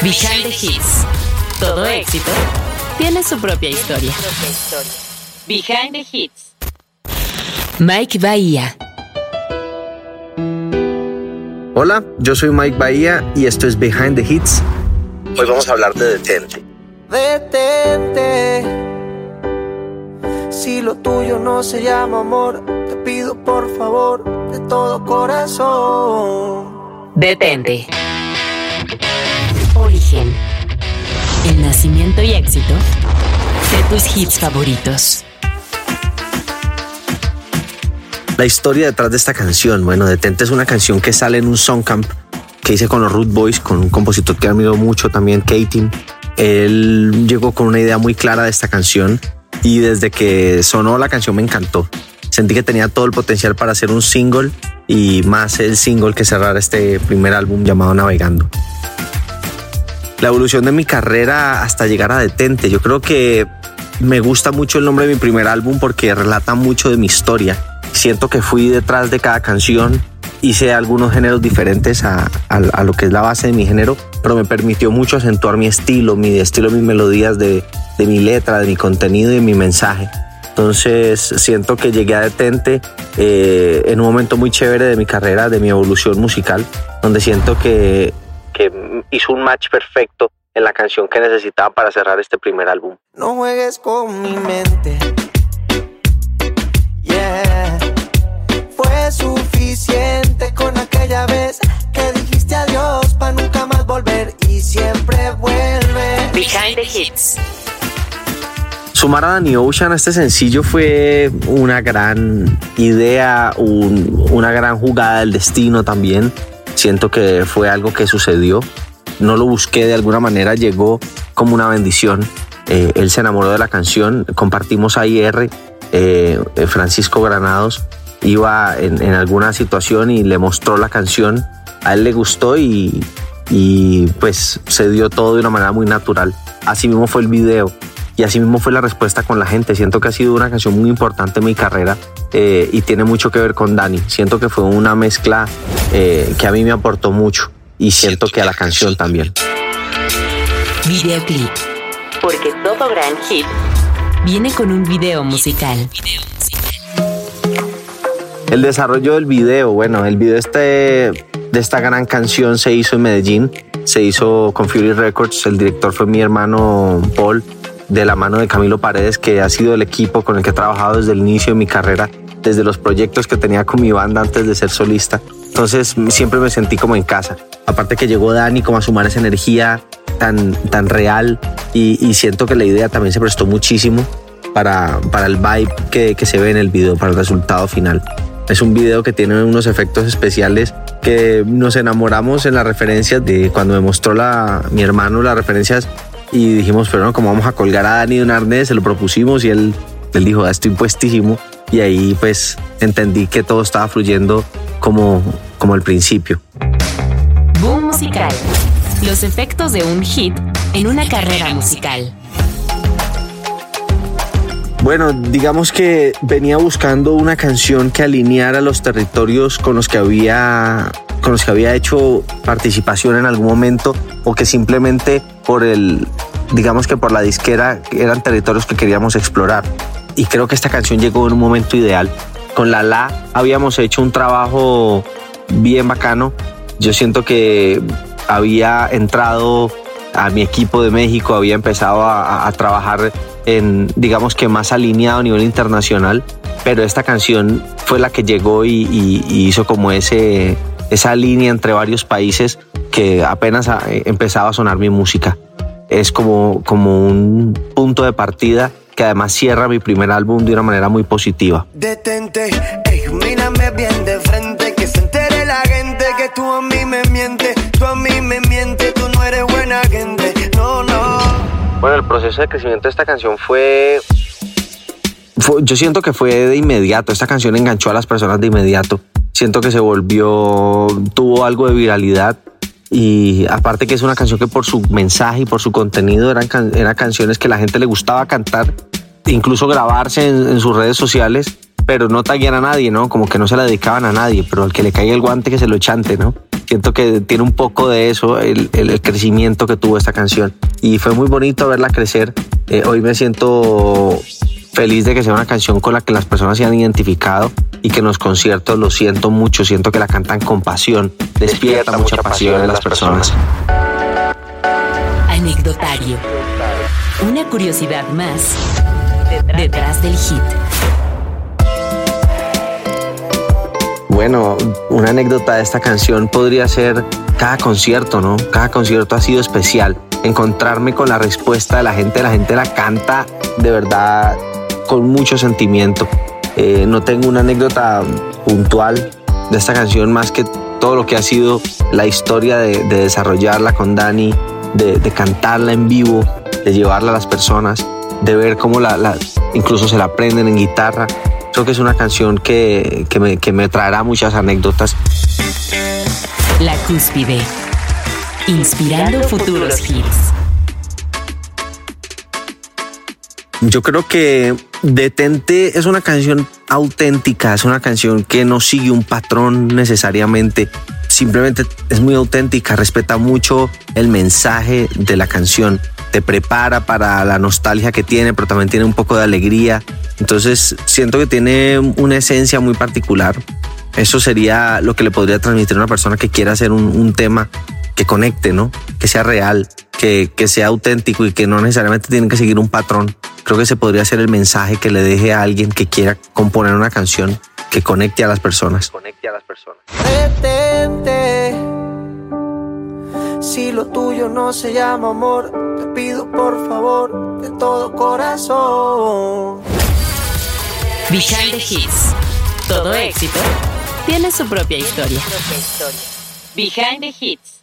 Behind the Hits. Todo éxito tiene su propia historia. Behind the Hits. Mike Bahía. Hola, yo soy Mike Bahía y esto es Behind the Hits. Hoy vamos a hablar de Detente. Detente. Si lo tuyo no se llama amor, te pido por favor de todo corazón. Detente. El nacimiento y éxito de tus hits favoritos. La historia detrás de esta canción, bueno, Detente es una canción que sale en un songcamp que hice con los Root Boys, con un compositor que admiro mucho también, Katie. Él llegó con una idea muy clara de esta canción y desde que sonó la canción me encantó. Sentí que tenía todo el potencial para hacer un single y más el single que cerrar este primer álbum llamado Navegando. La evolución de mi carrera hasta llegar a Detente, yo creo que me gusta mucho el nombre de mi primer álbum porque relata mucho de mi historia. Siento que fui detrás de cada canción, hice algunos géneros diferentes a, lo que es la base de mi género, pero me permitió mucho acentuar mi estilo, mi estilo, mis melodías de, mi letra, de mi contenido y de mi mensaje. Entonces siento que llegué a Detente eh, en un momento muy chévere de mi carrera, de mi evolución musical, donde siento que hizo un match perfecto en la canción que necesitaba para cerrar este primer álbum. No juegues con mi mente. Yeah. Fue suficiente con aquella vez que dijiste adiós para nunca más volver y siempre vuelve. Behind the Hits. Sumar a Danny Ocean a este sencillo fue una gran idea, un, una gran jugada del destino también. Siento que fue algo que sucedió. No lo busqué de alguna manera, llegó como una bendición. Eh, él se enamoró de la canción, compartimos AIR, eh, Francisco Granados iba en, alguna situación y le mostró la canción, a él le gustó y, y pues se dio todo de una manera muy natural. Así mismo fue el video y así mismo fue la respuesta con la gente. Siento que ha sido una canción muy importante en mi carrera eh, y tiene mucho que ver con Dani. Siento que fue una mezcla eh, que a mí me aportó mucho y siento que a la canción también. Videoclip. Porque todo gran hit viene con un video musical. El desarrollo del video, bueno, el video este, de esta gran canción se hizo en Medellín, se hizo con Fury Records, el director fue mi hermano Paul, de la mano de Camilo Paredes, que ha sido el equipo con el que he trabajado desde el inicio de mi carrera, desde los proyectos que tenía con mi banda antes de ser solista. Entonces siempre me sentí como en casa. Aparte que llegó Dani como a sumar esa energía tan, tan real y, y siento que la idea también se prestó muchísimo para, para el vibe que, que se ve en el video, para el resultado final. Es un video que tiene unos efectos especiales que nos enamoramos en las referencias de cuando me mostró la, mi hermano las referencias y dijimos, pero no, como vamos a colgar a Dani de un arnés, se lo propusimos y él, él dijo, ah, estoy puestísimo. Y ahí pues entendí que todo estaba fluyendo como, como al principio. Boom musical. Los efectos de un hit en una carrera musical. Bueno, digamos que venía buscando una canción que alineara los territorios con los que había con los que había hecho participación en algún momento o que simplemente por el digamos que por la disquera eran territorios que queríamos explorar. Y creo que esta canción llegó en un momento ideal. Con la habíamos hecho un trabajo bien bacano. Yo siento que había entrado a mi equipo de México, había empezado a, trabajar en, digamos que más alineado a nivel internacional, pero esta canción fue la que llegó y, y, hizo como ese, esa línea entre varios países que apenas empezaba a sonar mi música. Es como, como un punto de partida que además cierra mi primer álbum de una manera muy positiva. Detente, ey, mírame bien de frente, que se entere la gente que tú a mí me mientes, tú a mí me mientes, tú no eres buena gente, no, no. Bueno, el proceso de crecimiento de esta canción fue, fue, yo siento que fue de inmediato, esta canción enganchó a las personas de inmediato, siento que se volvió, tuvo algo de viralidad y aparte que es una canción que por su mensaje y por su contenido eran, eran canciones que la gente le gustaba cantar, incluso grabarse en, sus redes sociales pero no taguean a nadie, ¿no? Como que no se la dedicaban a nadie, pero al que le caiga el guante que se lo chante, ¿no? Siento que tiene un poco de eso, el, el, crecimiento que tuvo esta canción. Y fue muy bonito verla crecer. Eh, hoy me siento feliz de que sea una canción con la que las personas se han identificado y que en los conciertos lo siento mucho, siento que la cantan con pasión, despierta, mucha pasión en las personas. Anecdotario. Una curiosidad más detrás del hit. Bueno, una anécdota de esta canción podría ser cada concierto, ¿no? Cada concierto ha sido especial. Encontrarme con la respuesta de la gente, la gente la canta de verdad con mucho sentimiento. Eh, no tengo una anécdota puntual de esta canción más que todo lo que ha sido la historia de, desarrollarla con Dani, de, cantarla en vivo, de llevarla a las personas, de ver cómo la, incluso se la aprenden en guitarra Creo que es una canción que, me, traerá muchas anécdotas. La cúspide. Inspirando futuros hits. Yo creo que Detente es una canción auténtica, es una canción que no sigue un patrón necesariamente, simplemente es muy auténtica, respeta mucho el mensaje de la canción, te prepara para la nostalgia que tiene, pero también tiene un poco de alegría, entonces siento que tiene una esencia muy particular. Eso sería lo que le podría transmitir a una persona que quiera hacer un, tema que conecte, ¿no? Que sea real, que, que, sea auténtico y que no necesariamente tiene que seguir un patrón. Creo que se podría ser el mensaje que le deje a alguien que quiera componer una canción que conecte a las personas. Conecte a las personas. Detente. Si lo tuyo no se llama amor, te pido por favor de todo corazón Behind the Hits. Todo éxito tiene su propia historia. Behind the Hits.